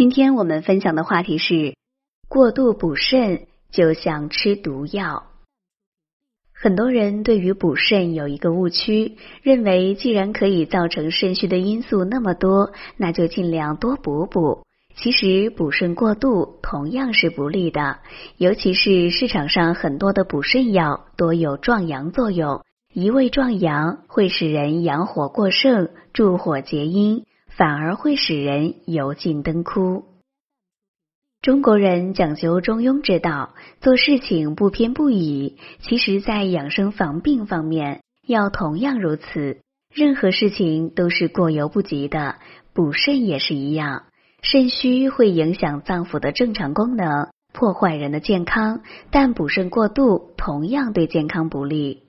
今天我们分享的话题是：过度补肾就像吃毒药。很多人对于补肾有一个误区，认为既然可以造成肾虚的因素那么多，那就尽量多补补。其实补肾过度同样是不利的，尤其是市场上很多的补肾药多有壮阳作用，一味壮阳会使人阳火过盛，助火结阴。反而会使人油尽灯枯。中国人讲究中庸之道，做事情不偏不倚。其实，在养生防病方面，要同样如此。任何事情都是过犹不及的，补肾也是一样。肾虚会影响脏腑的正常功能，破坏人的健康。但补肾过度，同样对健康不利。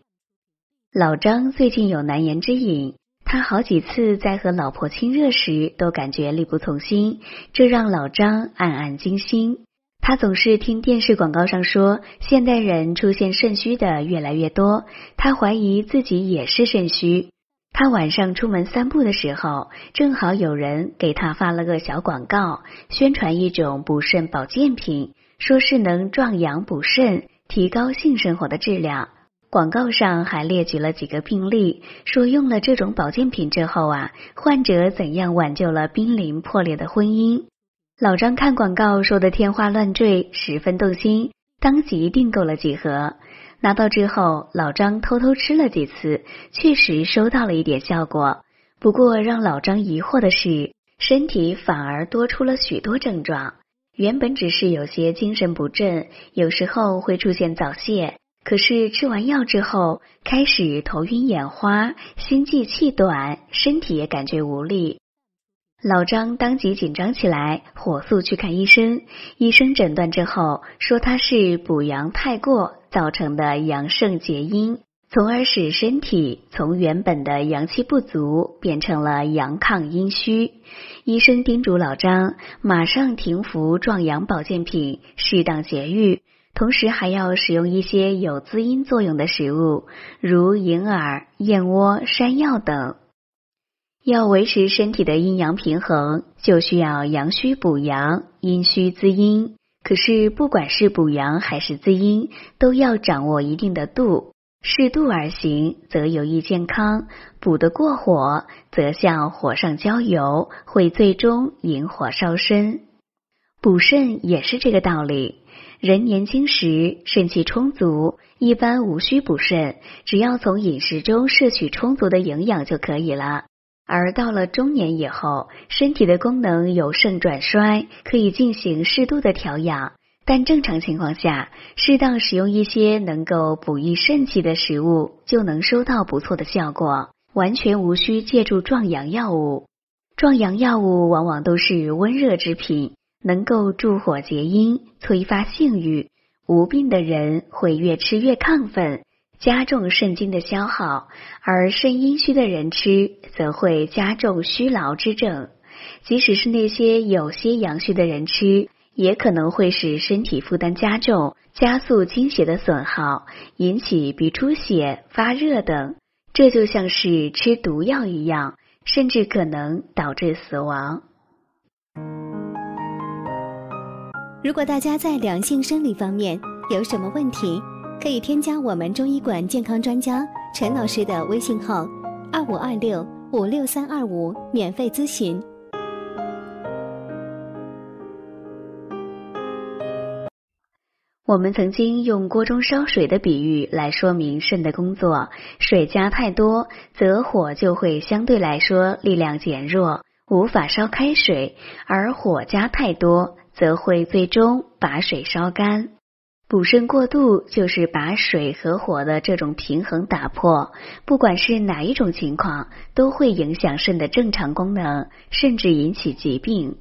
老张最近有难言之隐。他好几次在和老婆亲热时都感觉力不从心，这让老张暗暗惊心。他总是听电视广告上说，现代人出现肾虚的越来越多，他怀疑自己也是肾虚。他晚上出门散步的时候，正好有人给他发了个小广告，宣传一种补肾保健品，说是能壮阳补肾，提高性生活的质量。广告上还列举了几个病例，说用了这种保健品之后啊，患者怎样挽救了濒临破裂的婚姻。老张看广告说的天花乱坠，十分动心，当即订购了几盒。拿到之后，老张偷偷吃了几次，确实收到了一点效果。不过让老张疑惑的是，身体反而多出了许多症状。原本只是有些精神不振，有时候会出现早泄。可是吃完药之后，开始头晕眼花、心悸气短，身体也感觉无力。老张当即紧张起来，火速去看医生。医生诊断之后，说他是补阳太过造成的阳盛结阴，从而使身体从原本的阳气不足变成了阳亢阴虚。医生叮嘱老张马上停服壮阳保健品，适当节育。同时还要使用一些有滋阴作用的食物，如银耳、燕窝、山药等。要维持身体的阴阳平衡，就需要阳虚补阳，阴虚滋阴。可是不管是补阳还是滋阴，都要掌握一定的度，适度而行，则有益健康；补得过火，则像火上浇油，会最终引火烧身。补肾也是这个道理。人年轻时肾气充足，一般无需补肾，只要从饮食中摄取充足的营养就可以了。而到了中年以后，身体的功能由盛转衰，可以进行适度的调养。但正常情况下，适当使用一些能够补益肾气的食物，就能收到不错的效果，完全无需借助壮阳药物。壮阳药物往往都是温热之品。能够助火结阴，催发性欲。无病的人会越吃越亢奋，加重肾精的消耗；而肾阴虚的人吃，则会加重虚劳之症。即使是那些有些阳虚的人吃，也可能会使身体负担加重，加速精血的损耗，引起鼻出血、发热等。这就像是吃毒药一样，甚至可能导致死亡。如果大家在两性生理方面有什么问题，可以添加我们中医馆健康专家陈老师的微信号：二五二六五六三二五，免费咨询。我们曾经用锅中烧水的比喻来说明肾的工作，水加太多，则火就会相对来说力量减弱，无法烧开水；而火加太多。则会最终把水烧干。补肾过度就是把水和火的这种平衡打破，不管是哪一种情况，都会影响肾的正常功能，甚至引起疾病。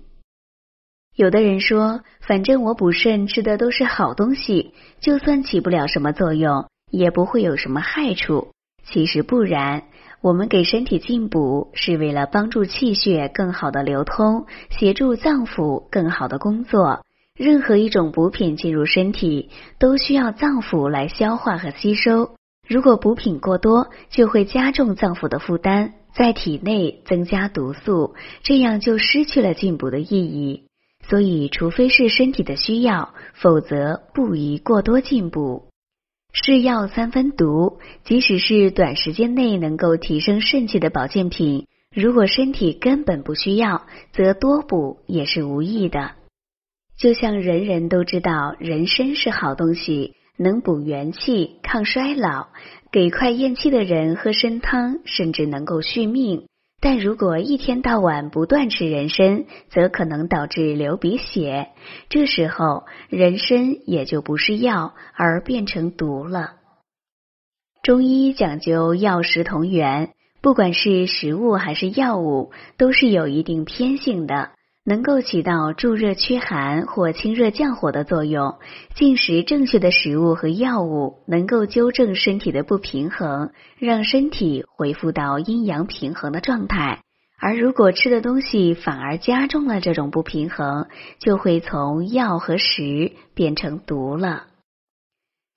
有的人说，反正我补肾吃的都是好东西，就算起不了什么作用，也不会有什么害处。其实不然。我们给身体进补，是为了帮助气血更好的流通，协助脏腑更好的工作。任何一种补品进入身体，都需要脏腑来消化和吸收。如果补品过多，就会加重脏腑的负担，在体内增加毒素，这样就失去了进补的意义。所以除非是身体的需要，否则不宜过多进补。是药三分毒，即使是短时间内能够提升肾气的保健品，如果身体根本不需要，则多补也是无益的。就像人人都知道人参是好东西，能补元气、抗衰老，给快咽气的人喝参汤，甚至能够续命。但如果一天到晚不断吃人参，则可能导致流鼻血，这时候人参也就不是药，而变成毒了。中医讲究药食同源，不管是食物还是药物，都是有一定偏性的。能够起到助热驱寒或清热降火的作用。进食正确的食物和药物，能够纠正身体的不平衡，让身体恢复到阴阳平衡的状态。而如果吃的东西反而加重了这种不平衡，就会从药和食变成毒了。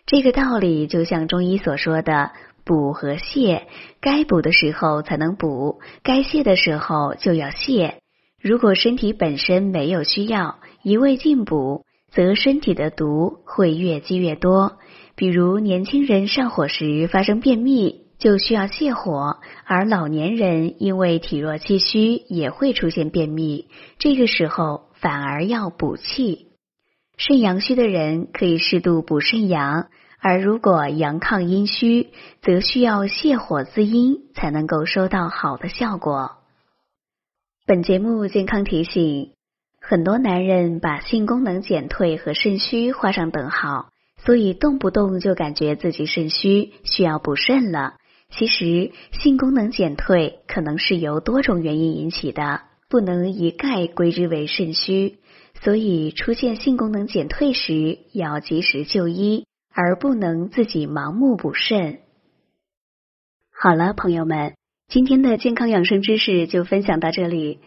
这个道理就像中医所说的“补和泻”，该补的时候才能补，该泻的时候就要泻。如果身体本身没有需要，一味进补，则身体的毒会越积越多。比如年轻人上火时发生便秘，就需要泻火；而老年人因为体弱气虚，也会出现便秘，这个时候反而要补气。肾阳虚的人可以适度补肾阳，而如果阳亢阴虚，则需要泻火滋阴，才能够收到好的效果。本节目健康提醒：很多男人把性功能减退和肾虚画上等号，所以动不动就感觉自己肾虚，需要补肾了。其实，性功能减退可能是由多种原因引起的，不能一概归之为肾虚。所以，出现性功能减退时，要及时就医，而不能自己盲目补肾。好了，朋友们。今天的健康养生知识就分享到这里。